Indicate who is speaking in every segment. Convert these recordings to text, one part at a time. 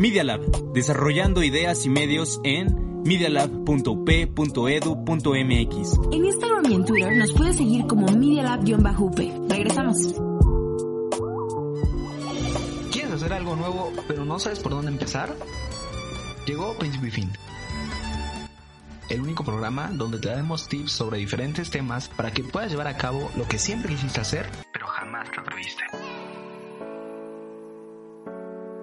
Speaker 1: Media Lab, desarrollando ideas y medios en medialab.up.edu.mx.
Speaker 2: En Instagram y en Twitter nos puedes seguir como medialab-up. Regresamos.
Speaker 3: ¿Quieres hacer algo nuevo pero no sabes por dónde empezar? Llegó Príncipe y Fin. El único programa donde te daremos tips sobre diferentes temas para que puedas llevar a cabo lo que siempre quisiste hacer, pero jamás te atreviste.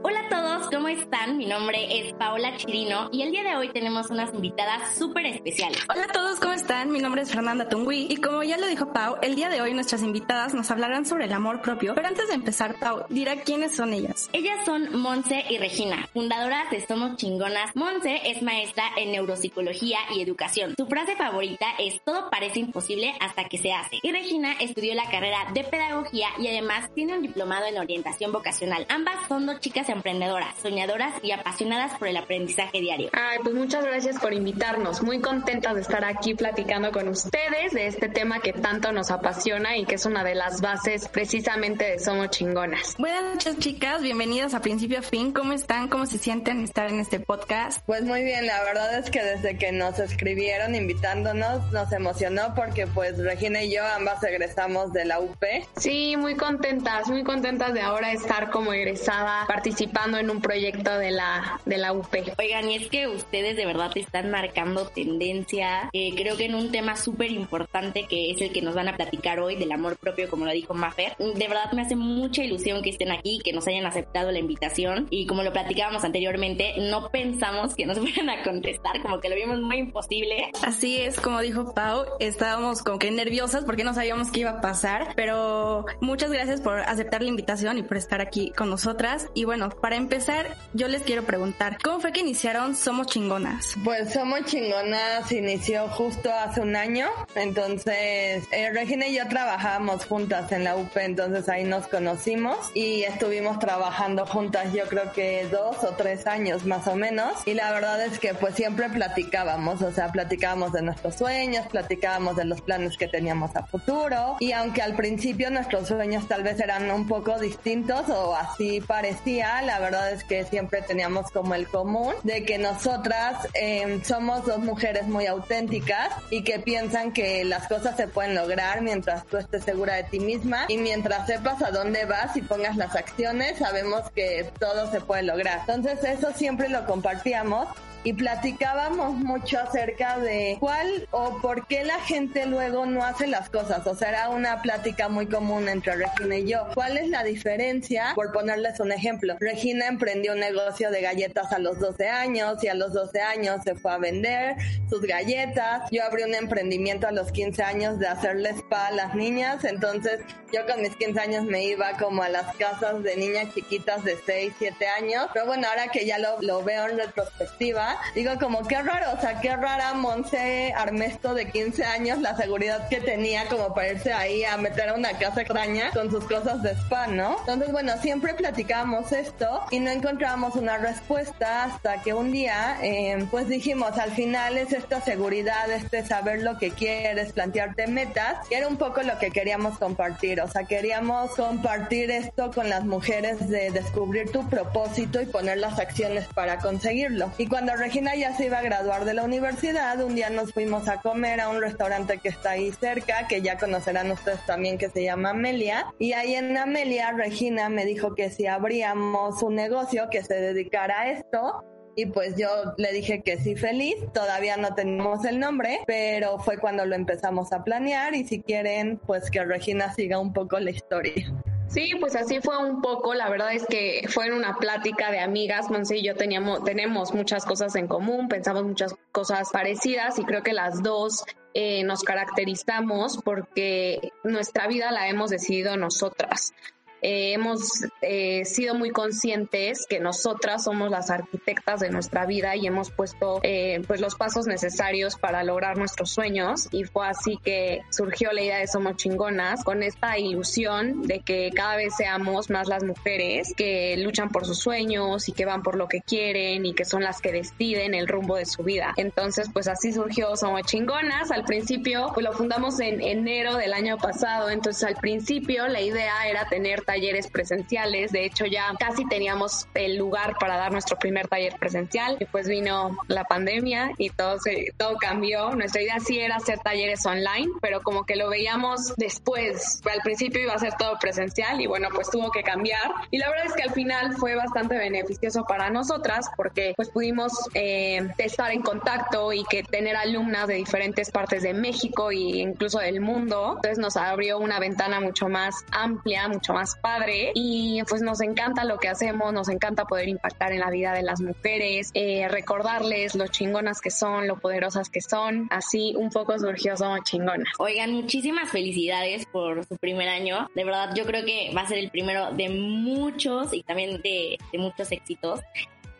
Speaker 4: Hola a todos, ¿cómo están? Mi nombre es Paola Chirino y el día de hoy tenemos unas invitadas súper especiales.
Speaker 5: Hola a todos, ¿cómo están? Mi nombre es Fernanda Tungui y como ya lo dijo Pau, el día de hoy nuestras invitadas nos hablarán sobre el amor propio. Pero antes de empezar, Pau, dirá quiénes son ellas.
Speaker 4: Ellas son Monse y Regina, fundadoras de Somos Chingonas. Monse es maestra en neuropsicología y educación. Su frase favorita es todo parece imposible hasta que se hace. Y Regina estudió la carrera de pedagogía y además tiene un diplomado en orientación vocacional. Ambas son dos chicas emprendedoras, soñadoras y apasionadas por el aprendizaje diario.
Speaker 6: Ay, pues muchas gracias por invitarnos. Muy contentas de estar aquí platicando con ustedes de este tema que tanto nos apasiona y que es una de las bases precisamente de Somos Chingonas.
Speaker 5: Buenas noches, chicas. Bienvenidas a Principio a Fin. ¿Cómo están? ¿Cómo se sienten estar en este podcast?
Speaker 7: Pues muy bien, la verdad es que desde que nos escribieron invitándonos nos emocionó porque pues Regina y yo ambas egresamos de la UP.
Speaker 6: Sí, muy contentas, muy contentas de ahora estar como egresada participando en un proyecto de la, de la UP.
Speaker 4: Oigan, y es que ustedes de verdad están marcando tendencia, eh, creo que en un tema súper importante que es el que nos van a platicar hoy del amor propio, como lo dijo Maffer. De verdad me hace mucha ilusión que estén aquí, que nos hayan aceptado la invitación y como lo platicábamos anteriormente, no pensamos que nos fueran a contestar, como que lo vimos muy imposible.
Speaker 5: Así es, como dijo Pau, estábamos como que nerviosas porque no sabíamos qué iba a pasar, pero muchas gracias por aceptar la invitación y por estar aquí con nosotras. Y bueno, para empezar, yo les quiero preguntar, ¿cómo fue que iniciaron Somos Chingonas?
Speaker 7: Pues Somos Chingonas inició justo hace un año, entonces eh, Regina y yo trabajábamos juntas en la UP, entonces ahí nos conocimos y estuvimos trabajando juntas yo creo que dos o tres años más o menos y la verdad es que pues siempre platicábamos, o sea, platicábamos de nuestros sueños, platicábamos de los planes que teníamos a futuro y aunque al principio nuestros sueños tal vez eran un poco distintos o así parecía, la verdad es que siempre teníamos como el común de que nosotras eh, somos dos mujeres muy auténticas y que piensan que las cosas se pueden lograr mientras tú estés segura de ti misma y mientras sepas a dónde vas y pongas las acciones, sabemos que todo se puede lograr. Entonces eso siempre lo compartíamos y platicábamos mucho acerca de cuál o por qué la gente luego no hace las cosas. O sea, era una plática muy común entre Regina y yo. ¿Cuál es la diferencia? Por ponerles un ejemplo, Regina emprendió un negocio de galletas a los 12 años y a los 12 años se fue a vender sus galletas. Yo abrí un emprendimiento a los 15 años de hacerle spa a las niñas. Entonces, yo con mis 15 años me iba como a las casas de niñas chiquitas de 6, 7 años. Pero bueno, ahora que ya lo, lo veo en retrospectiva, digo como qué raro, o sea, qué rara Monse Armesto de 15 años, la seguridad que tenía como para irse ahí a meter a una casa extraña con sus cosas de spa, ¿no? Entonces, bueno, siempre platicábamos esto y no encontrábamos una respuesta hasta que un día, eh, pues dijimos, al final es esta seguridad, este saber lo que quieres, plantearte metas, y era un poco lo que queríamos compartir, o sea, queríamos compartir esto con las mujeres de descubrir tu propósito y poner las acciones para conseguirlo. Y cuando Regina ya se iba a graduar de la universidad, un día nos fuimos a comer a un restaurante que está ahí cerca, que ya conocerán ustedes también, que se llama Amelia. Y ahí en Amelia, Regina me dijo que si abríamos un negocio que se dedicara a esto, y pues yo le dije que sí feliz, todavía no tenemos el nombre, pero fue cuando lo empezamos a planear y si quieren, pues que Regina siga un poco la historia.
Speaker 6: Sí, pues así fue un poco. La verdad es que fue en una plática de amigas. Monse y yo teníamos, tenemos muchas cosas en común, pensamos muchas cosas parecidas y creo que las dos eh, nos caracterizamos porque nuestra vida la hemos decidido nosotras. Eh, hemos eh, sido muy conscientes que nosotras somos las arquitectas de nuestra vida y hemos puesto eh, pues los pasos necesarios para lograr nuestros sueños y fue así que surgió la idea de Somos Chingonas con esta ilusión de que cada vez seamos más las mujeres que luchan por sus sueños y que van por lo que quieren y que son las que deciden el rumbo de su vida. Entonces pues así surgió Somos Chingonas. Al principio pues lo fundamos en enero del año pasado, entonces al principio la idea era tener talleres presenciales. De hecho, ya casi teníamos el lugar para dar nuestro primer taller presencial. Y pues vino la pandemia y todo, todo cambió. Nuestra idea sí era hacer talleres online, pero como que lo veíamos después. Al principio iba a ser todo presencial y bueno, pues tuvo que cambiar. Y la verdad es que al final fue bastante beneficioso para nosotras porque pues pudimos eh, estar en contacto y que tener alumnas de diferentes partes de México e incluso del mundo. Entonces nos abrió una ventana mucho más amplia, mucho más padre y pues nos encanta lo que hacemos, nos encanta poder impactar en la vida de las mujeres, eh, recordarles lo chingonas que son, lo poderosas que son, así un poco surgió Somos Chingonas.
Speaker 4: Oigan, muchísimas felicidades por su primer año, de verdad yo creo que va a ser el primero de muchos y también de, de muchos éxitos.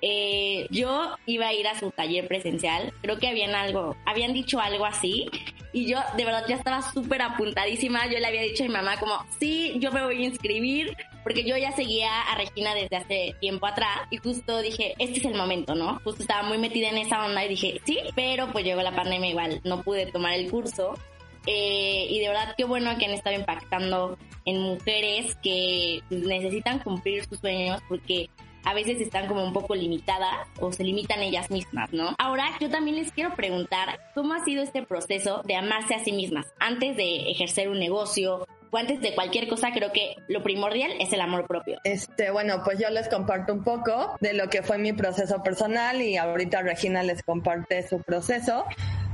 Speaker 4: Eh, yo iba a ir a su taller presencial, creo que habían algo, habían dicho algo así y yo de verdad ya estaba súper apuntadísima, yo le había dicho a mi mamá como, sí, yo me voy a inscribir porque yo ya seguía a Regina desde hace tiempo atrás y justo dije, este es el momento, ¿no? Justo estaba muy metida en esa onda y dije, sí, pero pues llegó la pandemia igual, no pude tomar el curso. Eh, y de verdad qué bueno que han estado impactando en mujeres que necesitan cumplir sus sueños porque a veces están como un poco limitadas o se limitan ellas mismas, ¿no? Ahora yo también les quiero preguntar cómo ha sido este proceso de amarse a sí mismas antes de ejercer un negocio o antes de cualquier cosa, creo que lo primordial es el amor propio.
Speaker 7: Este, bueno, pues yo les comparto un poco de lo que fue mi proceso personal y ahorita Regina les comparte su proceso.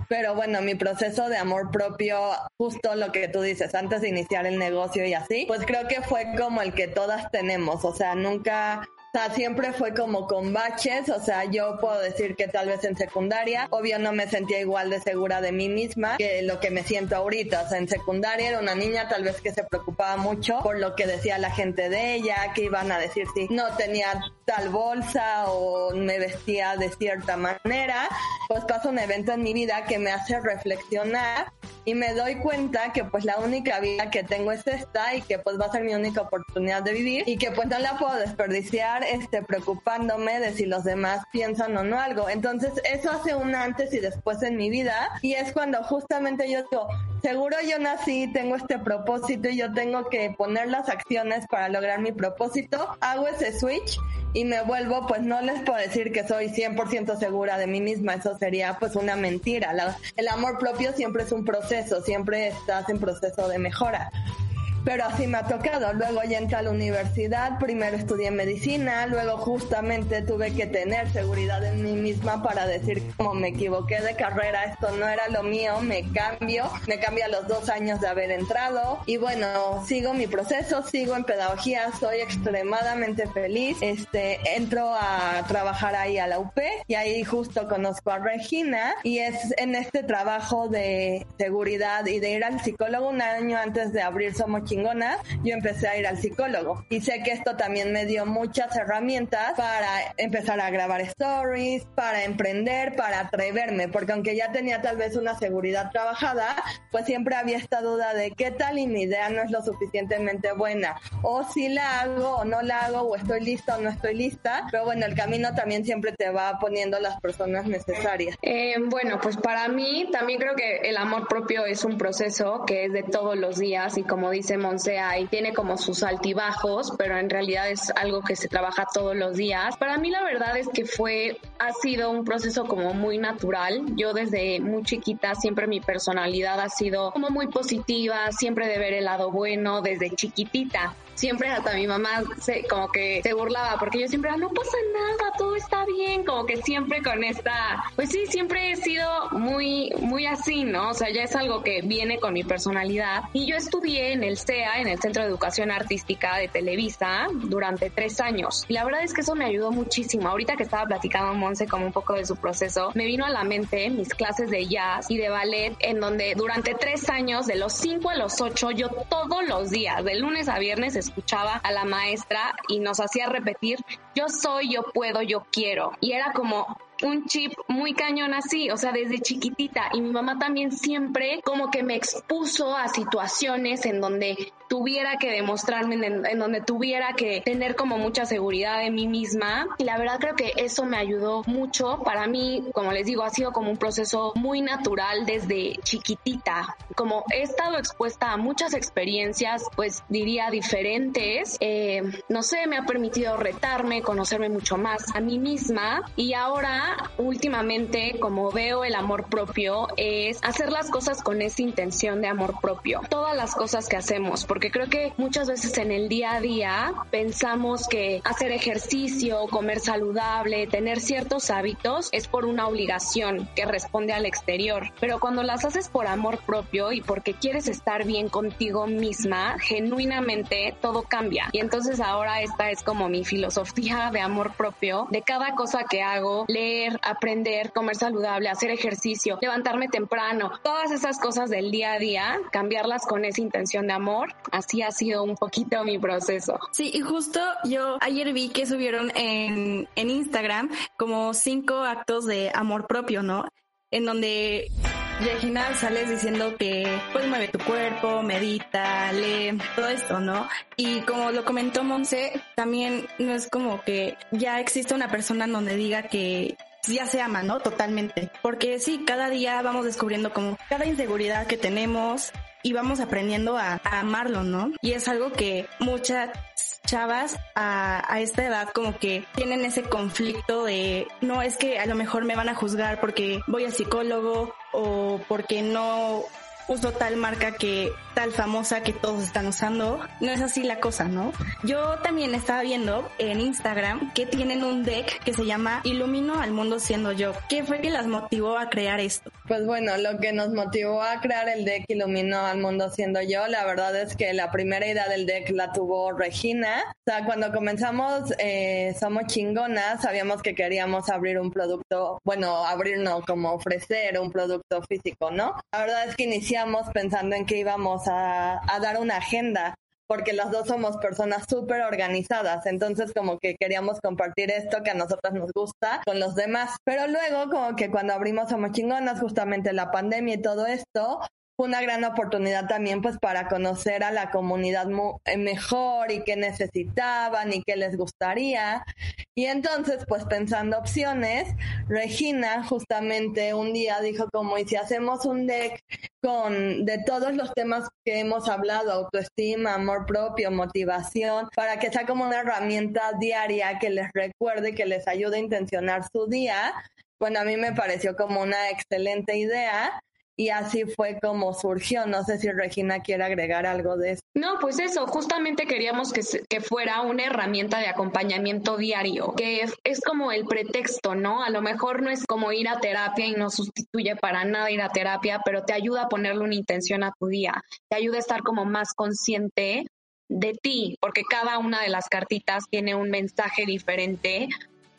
Speaker 7: Pero bueno, mi proceso de amor propio, justo lo que tú dices, antes de iniciar el negocio y así, pues creo que fue como el que todas tenemos. O sea, nunca o sea, siempre fue como con baches, o sea, yo puedo decir que tal vez en secundaria, obvio no me sentía igual de segura de mí misma que lo que me siento ahorita, o sea, en secundaria era una niña tal vez que se preocupaba mucho por lo que decía la gente de ella, que iban a decir si no tenía tal bolsa o me vestía de cierta manera, pues pasa un evento en mi vida que me hace reflexionar y me doy cuenta que pues la única vida que tengo es esta y que pues va a ser mi única oportunidad de vivir y que pues no la puedo desperdiciar este preocupándome de si los demás piensan o no algo. Entonces eso hace un antes y después en mi vida y es cuando justamente yo digo, seguro yo nací, tengo este propósito y yo tengo que poner las acciones para lograr mi propósito, hago ese switch y me vuelvo, pues no les puedo decir que soy 100% segura de mí misma, eso sería pues una mentira. el amor propio siempre es un proceso, siempre estás en proceso de mejora pero así me ha tocado. Luego ya entré a la universidad, primero estudié medicina, luego justamente tuve que tener seguridad en mí misma para decir como me equivoqué de carrera, esto no era lo mío, me cambio, me cambio a los dos años de haber entrado y bueno, sigo mi proceso, sigo en pedagogía, soy extremadamente feliz, este, entro a trabajar ahí a la UP y ahí justo conozco a Regina y es en este trabajo de seguridad y de ir al psicólogo un año antes de abrir Somos yo empecé a ir al psicólogo. Y sé que esto también me dio muchas herramientas para empezar a grabar stories, para emprender, para atreverme, porque aunque ya tenía tal vez una seguridad trabajada, pues siempre había esta duda de qué tal y mi idea no es lo suficientemente buena, o si la hago o no la hago, o estoy lista o no estoy lista, pero bueno, el camino también siempre te va poniendo las personas necesarias.
Speaker 6: Eh, bueno, pues para mí también creo que el amor propio es un proceso que es de todos los días y como dice Monse y tiene como sus altibajos, pero en realidad es algo que se trabaja todos los días. Para mí la verdad es que fue, ha sido un proceso como muy natural. Yo desde muy chiquita siempre mi personalidad ha sido como muy positiva, siempre de ver el lado bueno desde chiquitita siempre hasta mi mamá se, como que se burlaba porque yo siempre no pasa nada, todo está bien, como que siempre con esta, pues sí, siempre he sido muy, muy así, ¿no? O sea, ya es algo que viene con mi personalidad. Y yo estudié en el CEA, en el Centro de Educación Artística de Televisa, durante tres años. Y la verdad es que eso me ayudó muchísimo. Ahorita que estaba platicando Monse como un poco de su proceso, me vino a la mente mis clases de jazz y de ballet, en donde durante tres años, de los cinco a los ocho, yo todos los días, de lunes a viernes, escuchaba a la maestra y nos hacía repetir, yo soy, yo puedo, yo quiero. Y era como, un chip muy cañón así, o sea, desde chiquitita. Y mi mamá también siempre como que me expuso a situaciones en donde tuviera que demostrarme, en, donde tuviera que tener como mucha seguridad de mí misma. Y la verdad creo que eso me ayudó mucho. Para mí, como les digo, ha sido como un proceso muy natural desde chiquitita. Como he estado expuesta a muchas experiencias, pues diría diferentes, eh, no sé, me ha permitido retarme, conocerme mucho más a mí misma. Y ahora últimamente, como veo el amor propio, es hacer las cosas con esa intención de amor propio. Todas las cosas que hacemos, porque creo que muchas veces en el día a día pensamos que hacer ejercicio, comer saludable, tener ciertos hábitos es por una obligación que responde al exterior. Pero cuando las haces por amor propio y porque quieres estar bien contigo misma, genuinamente todo cambia. Y entonces ahora esta es como mi filosofía de amor propio, de cada cosa que hago, aprender, comer saludable, hacer ejercicio, levantarme temprano, todas esas cosas del día a día, cambiarlas con esa intención de amor, así ha sido un poquito mi proceso.
Speaker 5: Sí, y justo yo ayer vi que subieron en, en Instagram como cinco actos de amor propio, ¿no? En donde Regina sales diciendo que pues mueve tu cuerpo, medita, lee, todo esto, ¿no? Y como lo comentó Monse, también no es como que ya existe una persona donde diga que ya se ama, ¿no? Totalmente. Porque sí, cada día vamos descubriendo como cada inseguridad que tenemos y vamos aprendiendo a, amarlo, ¿no? Y es algo que muchas chavas a, a, esta edad como que tienen ese conflicto de no es que a lo mejor me van a juzgar porque voy al psicólogo o porque no uso tal marca que tal famosa que todos están usando. No es así la cosa, ¿no? Yo también estaba viendo en Instagram que tienen un deck que se llama Ilumino al mundo siendo yo. ¿Qué fue que las motivó a crear esto?
Speaker 7: Pues bueno, lo que nos motivó a crear el deck Ilumino al mundo siendo yo, la verdad es que la primera idea del deck la tuvo Regina. O sea, cuando comenzamos eh, Somos Chingonas, sabíamos que queríamos abrir un producto, bueno, abrirnos como ofrecer un producto físico, ¿no? La verdad es que iniciamos pensando en que íbamos a, dar una agenda porque las dos somos personas súper organizadas, entonces como que queríamos compartir esto que a nosotras nos gusta con los demás. Pero luego como que cuando abrimos Somos Chingonas, justamente la pandemia y todo esto, fue una gran oportunidad también pues para conocer a la comunidad eh, mejor y qué necesitaban y qué les gustaría. Y entonces pues pensando opciones, Regina justamente un día dijo como y si hacemos un deck con de todos los temas que hemos hablado, autoestima, amor propio, motivación, para que sea como una herramienta diaria que les recuerde, que les ayude a intencionar su día. Bueno, a mí me pareció como una excelente idea y así fue como surgió. No sé si Regina quiere agregar algo de eso.
Speaker 6: No, pues eso, justamente queríamos que, que fuera una herramienta de acompañamiento diario, que es, es, como el pretexto, ¿no? A lo mejor no es como ir a terapia y no sustituye para nada ir a terapia, pero te ayuda a ponerle una intención a tu día, te ayuda a estar como más consciente de ti, porque cada una de las cartitas tiene un mensaje diferente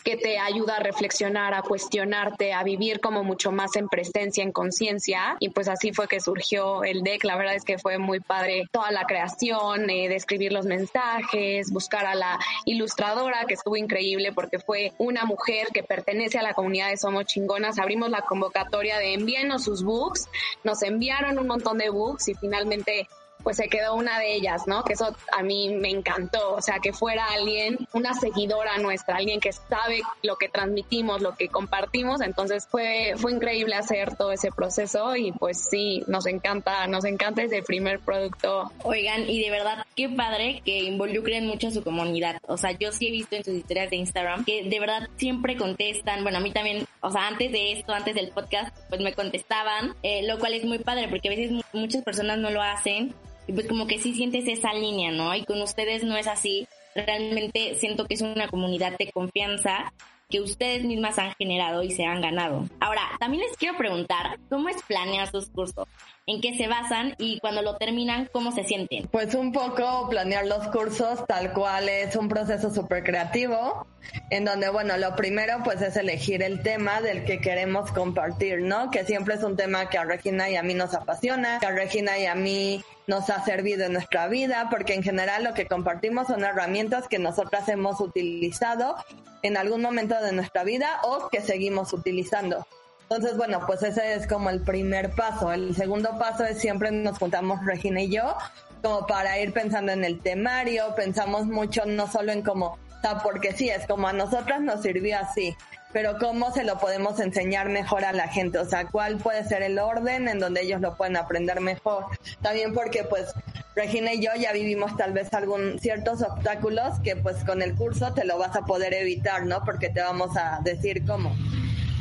Speaker 6: que te ayuda a reflexionar, a cuestionarte, a vivir como mucho más en presencia, en conciencia. Y pues así fue que surgió el deck. La verdad es que fue muy padre toda la creación, eh, escribir los mensajes, buscar a la ilustradora, que estuvo increíble porque fue una mujer que pertenece a la comunidad de Somos Chingonas. Abrimos la convocatoria de envíenos sus books. Nos enviaron un montón de books y finalmente pues se quedó una de ellas, ¿no? Que eso a mí me encantó, o sea, que fuera alguien, una seguidora nuestra, alguien que sabe lo que transmitimos, lo que compartimos, entonces fue, fue increíble hacer todo ese proceso y pues sí, nos encanta, nos encanta ese primer producto.
Speaker 4: Oigan, y de verdad, qué padre que involucren mucho a su comunidad, o sea, yo sí he visto en sus historias de Instagram que de verdad siempre contestan, bueno, a mí también, o sea, antes de esto, antes del podcast, pues me contestaban, eh, lo cual es muy padre porque a veces muchas personas no lo hacen y pues como que sí sientes esa línea, ¿no? Y con ustedes no es así. Realmente siento que es una comunidad de confianza que ustedes mismas han generado y se han ganado. Ahora, también les quiero preguntar, ¿cómo es planear sus cursos? En qué se basan y cuando lo terminan, cómo se sienten.
Speaker 7: Pues un poco planear los cursos tal cual es un proceso súper creativo, en donde, bueno, lo primero pues es elegir el tema del que queremos compartir, ¿no? Que siempre es un tema que a Regina y a mí nos apasiona, que a Regina y a mí nos ha servido en nuestra vida, porque en general lo que compartimos son herramientas que nosotras hemos utilizado en algún momento de nuestra vida o que seguimos utilizando. Entonces, bueno, pues ese es como el primer paso. El segundo paso es siempre nos juntamos Regina y yo como para ir pensando en el temario, pensamos mucho no solo en cómo, o sea, porque sí, es como a nosotras nos sirvió así, pero cómo se lo podemos enseñar mejor a la gente, o sea, cuál puede ser el orden en donde ellos lo pueden aprender mejor. También porque pues Regina y yo ya vivimos tal vez algún ciertos obstáculos que pues con el curso te lo vas a poder evitar, ¿no? Porque te vamos a decir cómo.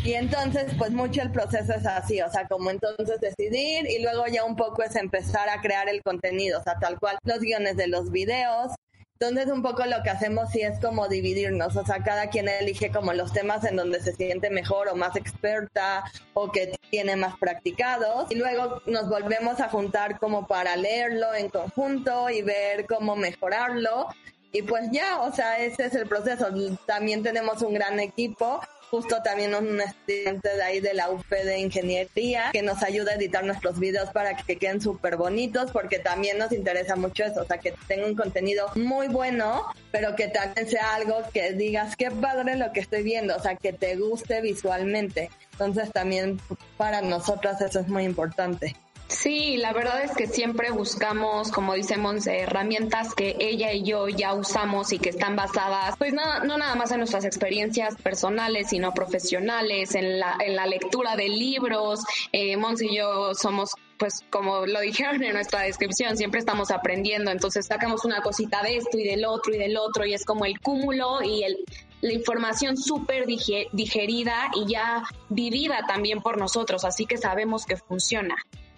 Speaker 7: Y entonces, pues mucho el proceso es así, o sea, como entonces decidir y luego ya un poco es empezar a crear el contenido, o sea, tal cual los guiones de los videos. Entonces, un poco lo que hacemos sí es como dividirnos, o sea, cada quien elige como los temas en donde se siente mejor o más experta o que tiene más practicados y luego nos volvemos a juntar como para leerlo en conjunto y ver cómo mejorarlo. Y pues ya, o sea, ese es el proceso. También tenemos un gran equipo justo también un estudiante de ahí de la UP de ingeniería que nos ayuda a editar nuestros videos para que queden súper bonitos porque también nos interesa mucho eso, o sea, que tenga un contenido muy bueno, pero que también sea algo que digas, qué padre lo que estoy viendo, o sea, que te guste visualmente. Entonces también para nosotras eso es muy importante.
Speaker 6: Sí, la verdad es que siempre buscamos, como decimos, herramientas que ella y yo ya usamos y que están basadas, pues no, no nada más en nuestras experiencias personales, sino profesionales, en la, en la lectura de libros. Eh, Mons y yo somos pues como lo dijeron en nuestra descripción, siempre estamos aprendiendo, entonces sacamos una cosita de esto y del otro y del otro y es como el cúmulo y el, la información súper digerida y ya vivida también por nosotros, así que sabemos que funciona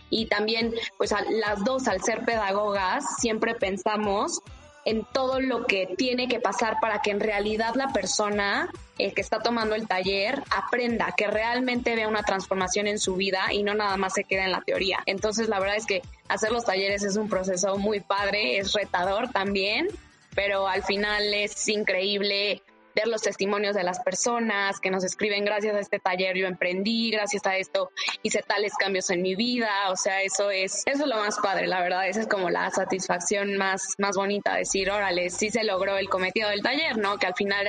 Speaker 6: y también pues a las dos al ser pedagogas siempre pensamos en todo lo que tiene que pasar para que en realidad la persona eh, que está tomando el taller aprenda, que realmente vea una transformación en su vida y no nada más se quede en la teoría. Entonces la verdad es que hacer los talleres es un proceso muy padre, es retador también, pero al final es increíble ver los testimonios de las personas que nos escriben, gracias a este taller yo emprendí, gracias a esto hice tales cambios en mi vida, o sea, eso es, eso es lo más padre, la verdad, esa es como la satisfacción más, más bonita, decir, órale, sí se logró el cometido del taller, ¿no? Que al final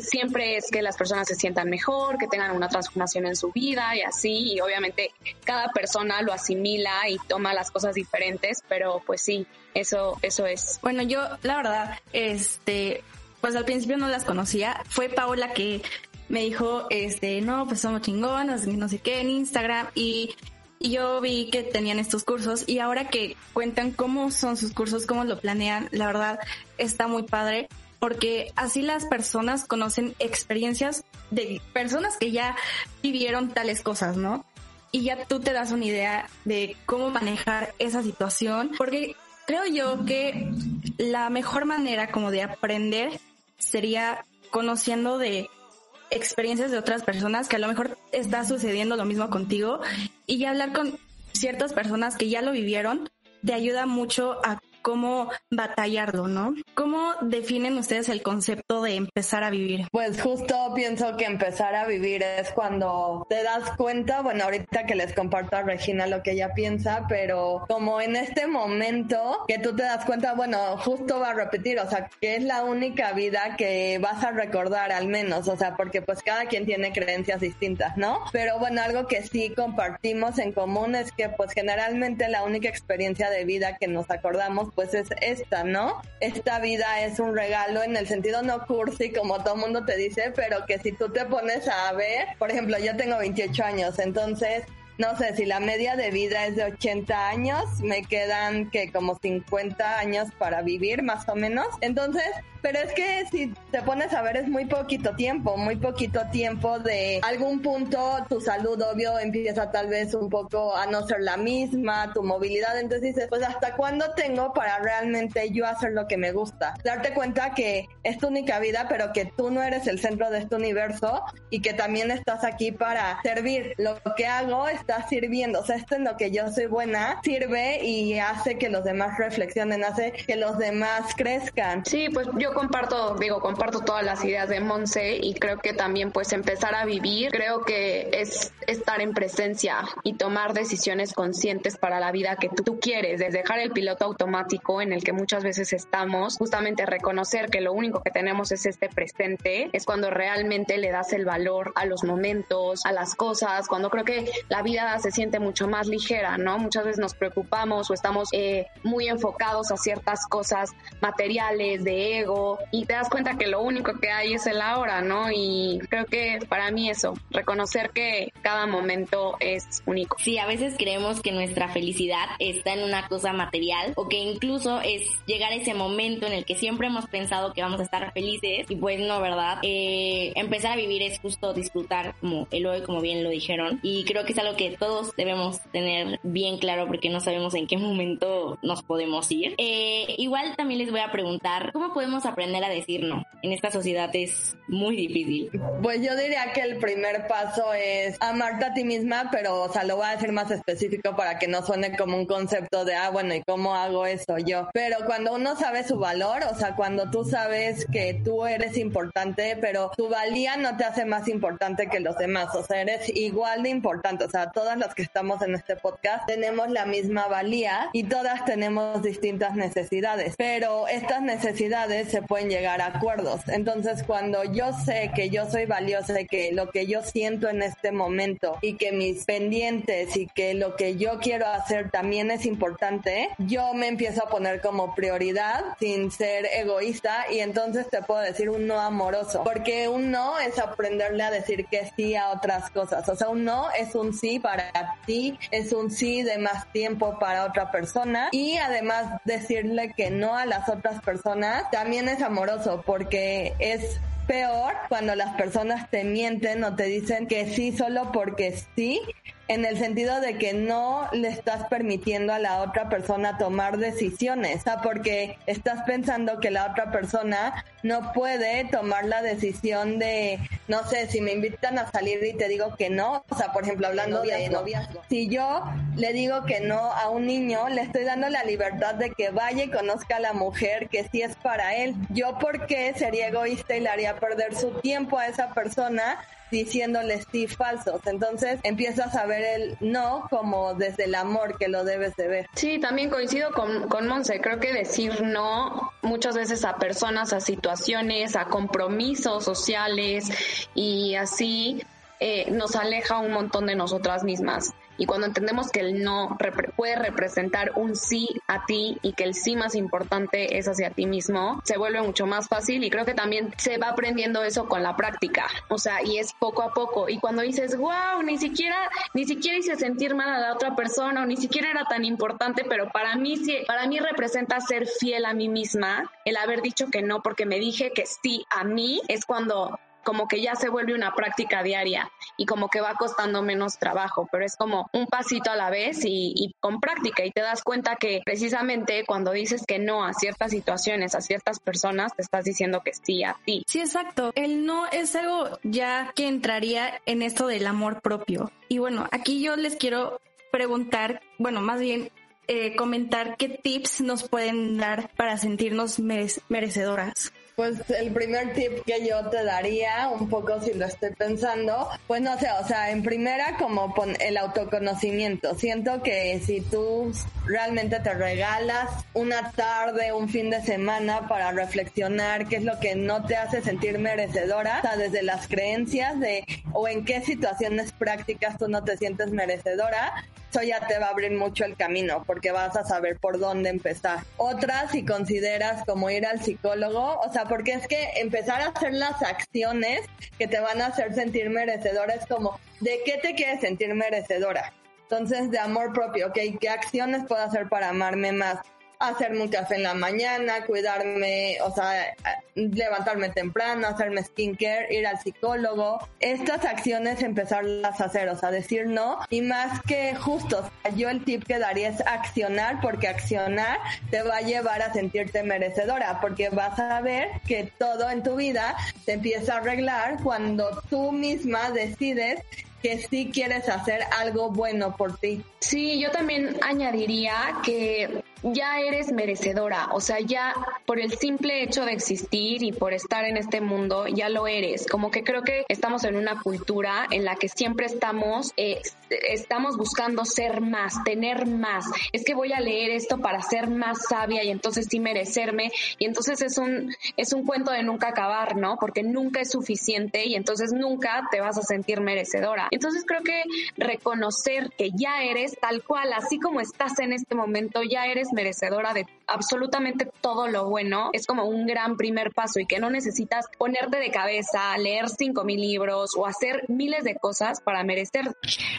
Speaker 6: siempre es que las personas se sientan mejor, que tengan una transformación en su vida y así, y obviamente cada persona lo asimila y toma las cosas diferentes, pero pues sí, eso, eso es.
Speaker 5: Bueno, yo la verdad, este, pues al principio no las conocía. Fue Paola que me dijo, este, no, pues somos chingonas, no sé qué, en Instagram. Y, yo vi que tenían estos cursos y ahora que cuentan cómo son sus cursos, cómo lo planean, la verdad está muy padre porque así las personas conocen experiencias de personas que ya vivieron tales cosas, ¿no? Y ya tú te das una idea de cómo manejar esa situación, porque creo yo que la mejor manera como de aprender sería conociendo de experiencias de otras personas que a lo mejor está sucediendo lo mismo contigo y hablar con ciertas personas que ya lo vivieron te ayuda mucho a cómo batallarlo, ¿no? ¿Cómo definen ustedes el concepto de empezar a vivir?
Speaker 7: Pues justo pienso que empezar a vivir es cuando te das cuenta, bueno, ahorita que les comparto a Regina lo que ella piensa, pero como en este momento que tú te das cuenta, bueno, justo va a repetir, o sea, que es la única vida que vas a recordar al menos, o sea, porque pues cada quien tiene creencias distintas, ¿no? Pero bueno, algo que sí compartimos en común es que pues generalmente la única experiencia de vida que nos acordamos pues es esta, ¿no? Esta vida es un regalo en el sentido no cursi, como todo mundo te dice, pero que si tú te pones a ver, por ejemplo, yo tengo 28 años, entonces no sé, si la media de vida es de 80 años, me quedan que como 50 años para vivir más o menos. Entonces, pero es que si te pones a ver es muy poquito tiempo, muy poquito tiempo de algún punto tu salud obvio empieza tal vez un poco a no ser la misma, tu movilidad, entonces dices, pues hasta cuándo tengo para realmente yo hacer lo que me gusta, darte cuenta que es tu única vida, pero que tú no eres el centro de este universo y que también estás aquí para servir. Lo que hago está sirviendo, o sea, esto en lo que yo soy buena sirve y hace que los demás reflexionen, hace que los demás crezcan.
Speaker 6: Sí, pues yo comparto, digo, comparto todas las ideas de Monse y creo que también pues empezar a vivir, creo que es estar en presencia y tomar decisiones conscientes para la vida que tú, quieres, desde dejar el piloto automático en el que muchas veces estamos, justamente reconocer que lo único que tenemos es este presente, es cuando realmente le das el valor a los momentos, a las cosas, cuando creo que la vida se siente mucho más ligera, ¿no? Muchas veces nos preocupamos o estamos eh, muy enfocados a ciertas cosas materiales, de ego, y te das cuenta que lo único que hay es el ahora, ¿no? Y creo que para mí eso, reconocer que cada momento es único.
Speaker 4: Sí, a veces creemos que nuestra felicidad está en una cosa material o que incluso es llegar a ese momento en el que siempre hemos pensado que vamos a estar felices y pues no, ¿verdad? Eh, empezar a vivir es justo disfrutar como el hoy, como bien lo dijeron, y creo que es algo que todos debemos tener bien claro porque no sabemos en qué momento nos podemos ir. Eh, igual también les voy a preguntar, ¿cómo podemos aprender a decir no? En esta sociedad es muy difícil.
Speaker 7: Pues yo diría que el primer paso es amarte a ti misma, pero o sea, lo voy a decir más específico para que no suene como un concepto de, ah, bueno, ¿y cómo hago eso yo? Pero cuando uno sabe su valor, o sea, cuando tú sabes que tú eres importante, pero tu valía no te hace más importante que los demás, o sea, eres igual de importante, o sea, todas las que estamos en este podcast tenemos la misma valía y todas tenemos distintas necesidades, pero estas necesidades se pueden llegar a acuerdos. Entonces, cuando yo sé que yo soy valiosa, que lo que yo siento en este momento y que mis pendientes y que lo que yo quiero hacer también es importante, yo me empiezo a poner como prioridad sin ser egoísta y entonces te puedo decir un no amoroso, porque un no es aprenderle a decir que sí a otras cosas, o sea, un no es un sí para ti, es un sí de más tiempo para otra persona y además decirle que no a las otras personas también es amoroso porque es peor cuando las personas te mienten o te dicen que sí solo porque sí en el sentido de que no le estás permitiendo a la otra persona tomar decisiones, o sea, porque estás pensando que la otra persona no puede tomar la decisión de, no sé, si me invitan a salir y te digo que no, o sea, por ejemplo, hablando de noviazgo, si yo le digo que no a un niño, le estoy dando la libertad de que vaya y conozca a la mujer que sí es para él. Yo, ¿por qué sería egoísta y le haría perder su tiempo a esa persona? Diciéndole sí falsos. Entonces empiezas a ver el no como desde el amor que lo debes de ver.
Speaker 6: Sí, también coincido con, con Monse. Creo que decir no muchas veces a personas, a situaciones, a compromisos sociales y así eh, nos aleja un montón de nosotras mismas. Y cuando entendemos que el no puede representar un sí a ti y que el sí más importante es hacia ti mismo, se vuelve mucho más fácil y creo que también se va aprendiendo eso con la práctica. O sea, y es poco a poco. Y cuando dices, wow, ni siquiera, ni siquiera hice sentir mal a la otra persona o ni siquiera era tan importante, pero para mí sí, para mí representa ser fiel a mí misma, el haber dicho que no porque me dije que sí a mí, es cuando como que ya se vuelve una práctica diaria y como que va costando menos trabajo, pero es como un pasito a la vez y, con práctica y te das cuenta que precisamente cuando dices que no a ciertas situaciones, a ciertas personas, te estás diciendo que sí a ti.
Speaker 5: Sí, exacto. El no es algo ya que entraría en esto del amor propio. Y bueno, aquí yo les quiero preguntar, bueno, más bien eh, comentar qué tips nos pueden dar para sentirnos merecedoras.
Speaker 7: Pues el primer tip que yo te daría, un poco si lo estoy pensando, pues no sé, o sea, en primera como el autoconocimiento. Siento que si tú realmente te regalas una tarde, un fin de semana para reflexionar qué es lo que no te hace sentir merecedora, o sea, desde las creencias de o en qué situaciones prácticas tú no te sientes merecedora, eso ya te va a abrir mucho el camino porque vas a saber por dónde empezar. Otra, si consideras como ir al psicólogo, o sea, porque es que empezar a hacer las acciones que te van a hacer sentir merecedora es como, ¿de qué te quieres sentir merecedora? Entonces, de amor propio, ¿ok? ¿Qué acciones puedo hacer para amarme más? Hacerme un café en la mañana, cuidarme, o sea, levantarme temprano, hacerme skincare, ir al psicólogo. Estas acciones empezarlas a hacer, o sea, decir no. Y más que justo, yo el tip que daría es accionar, porque accionar te va a llevar a sentirte merecedora, porque vas a ver que todo en tu vida se empieza a arreglar cuando tú misma decides que sí quieres hacer algo bueno por ti.
Speaker 6: Sí, yo también añadiría que ya eres merecedora, o sea, ya por el simple hecho de existir y por estar en este mundo, ya lo eres. Como que creo que estamos en una cultura en la que siempre estamos, eh, estamos buscando ser más, tener más. Es que voy a leer esto para ser más sabia y entonces sí merecerme. Y entonces es un, es un cuento de nunca acabar, ¿no? Porque nunca es suficiente y entonces nunca te vas a sentir merecedora. Entonces creo que reconocer que ya eres tal cual, así como estás en este momento, ya eres merecedora de absolutamente todo lo bueno, es como un gran primer paso y que no necesitas ponerte de cabeza, leer cinco mil libros o hacer miles de cosas para merecer.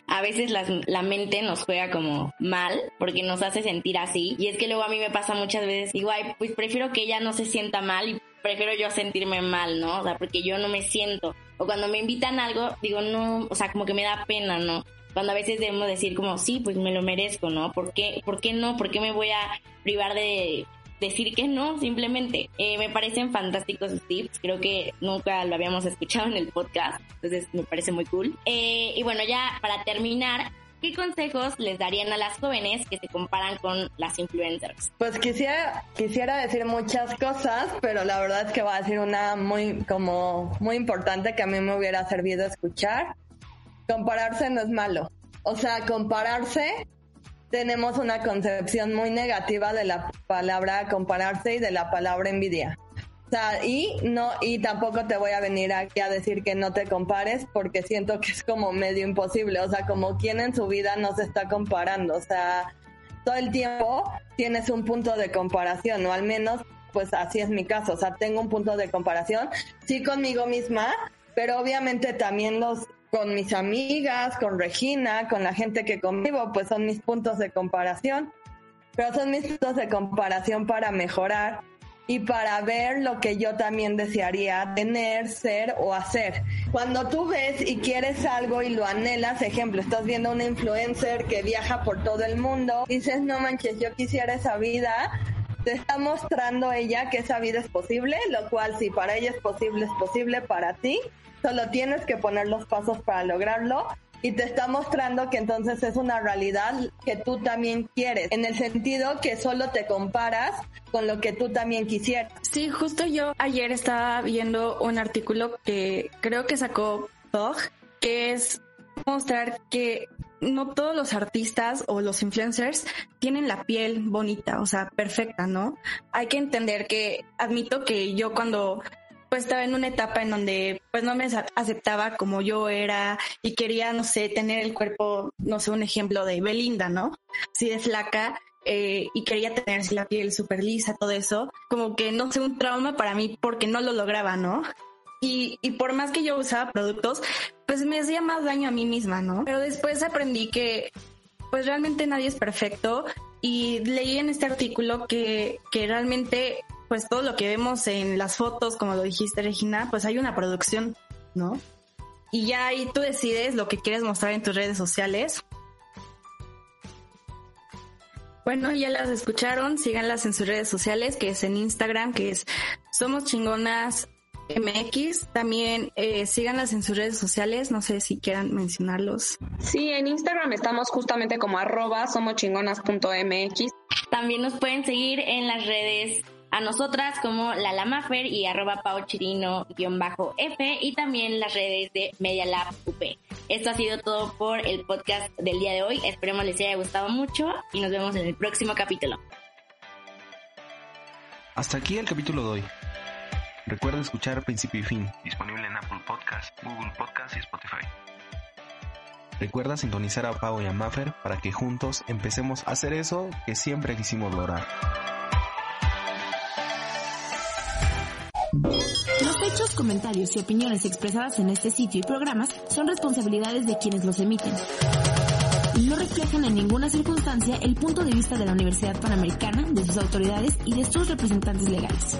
Speaker 4: A veces la mente nos juega como mal porque nos hace sentir así y es que luego a mí me pasa muchas veces, igual, pues prefiero que ella no se sienta mal y prefiero yo sentirme mal, ¿no? O sea, porque yo no me siento. O cuando me invitan a algo, digo, no, o sea, como que me da pena, ¿no? Cuando a veces debemos decir como, sí, pues me lo merezco, ¿no? ¿Por qué, ¿por qué no? ¿Por qué me voy a privar de decir que no? Simplemente, eh, me parecen fantásticos sus tips, creo que nunca lo habíamos escuchado en el podcast, entonces me parece muy cool. Eh, y bueno, ya para terminar, ¿Qué consejos les darían a las jóvenes que se comparan con las influencers?
Speaker 7: Pues quisiera, quisiera decir muchas cosas, pero la verdad es que va a decir una muy, como, muy importante que a mí me hubiera servido escuchar compararse no es malo. O sea, compararse, tenemos una concepción muy negativa de la palabra compararse y de la palabra envidia. O sea, y no, y tampoco te voy a venir aquí a decir que no te compares porque siento que es como medio imposible. O sea, como quien en su vida no se está comparando. O sea, todo el tiempo tienes un punto de comparación, o al menos, pues así es mi caso. O sea, tengo un punto de comparación, sí conmigo misma, pero obviamente también los, con mis amigas, con Regina, con la gente que convivo, pues son mis puntos de comparación. Pero son mis puntos de comparación para mejorar y para ver lo que yo también desearía tener, ser o hacer. Cuando tú ves y quieres algo y lo anhelas, ejemplo, estás viendo una influencer que viaja por todo el mundo, dices, no manches, yo quisiera esa vida, te está mostrando ella que esa vida es posible, lo cual si para ella es posible, es posible para ti. Solo tienes que poner los pasos para lograrlo y te está mostrando que entonces es una realidad que tú también quieres, en el sentido que solo te comparas con lo que tú también quisieras.
Speaker 5: Sí, justo yo ayer estaba viendo un artículo que creo que sacó Dog, que es mostrar que no todos los artistas o los influencers tienen la piel bonita, o sea, perfecta, ¿no? Hay que entender que admito que yo cuando pues estaba en una etapa en donde pues no me aceptaba como yo era y quería, no sé, tener el cuerpo, no sé, un ejemplo de Belinda, ¿no? Si de flaca eh, y quería tener la piel súper lisa, todo eso, como que no sé, un trauma para mí porque no lo lograba, ¿no? Y, y por más que yo usaba productos, pues me hacía más daño a mí misma, ¿no? Pero después aprendí que pues realmente nadie es perfecto y leí en este artículo que, que realmente pues todo lo que vemos en las fotos, como lo dijiste Regina, pues hay una producción, ¿no? Y ya ahí tú decides lo que quieres mostrar en tus redes sociales. Bueno, ya las escucharon, síganlas en sus redes sociales, que es en Instagram, que es Somos Chingonas MX. También eh, síganlas en sus redes sociales, no sé si quieran mencionarlos.
Speaker 6: Sí, en Instagram estamos justamente como arroba somochingonas.mx.
Speaker 4: También nos pueden seguir en las redes a nosotras como la Lamafer y arroba pauchirino-f y también las redes de Media Lab UP. Esto ha sido todo por el podcast del día de hoy. Esperemos les haya gustado mucho y nos vemos en el próximo capítulo.
Speaker 3: Hasta aquí el capítulo de hoy. Recuerda escuchar Principio y Fin, disponible en Apple Podcast, Google Podcast y Spotify. Recuerda sintonizar a Pau y a Maffer para que juntos empecemos a hacer eso que siempre quisimos lograr.
Speaker 2: Los hechos, comentarios y opiniones expresadas en este sitio y programas son responsabilidades de quienes los emiten no reflejan en ninguna circunstancia el punto de vista de la Universidad Panamericana, de sus autoridades y de sus representantes legales.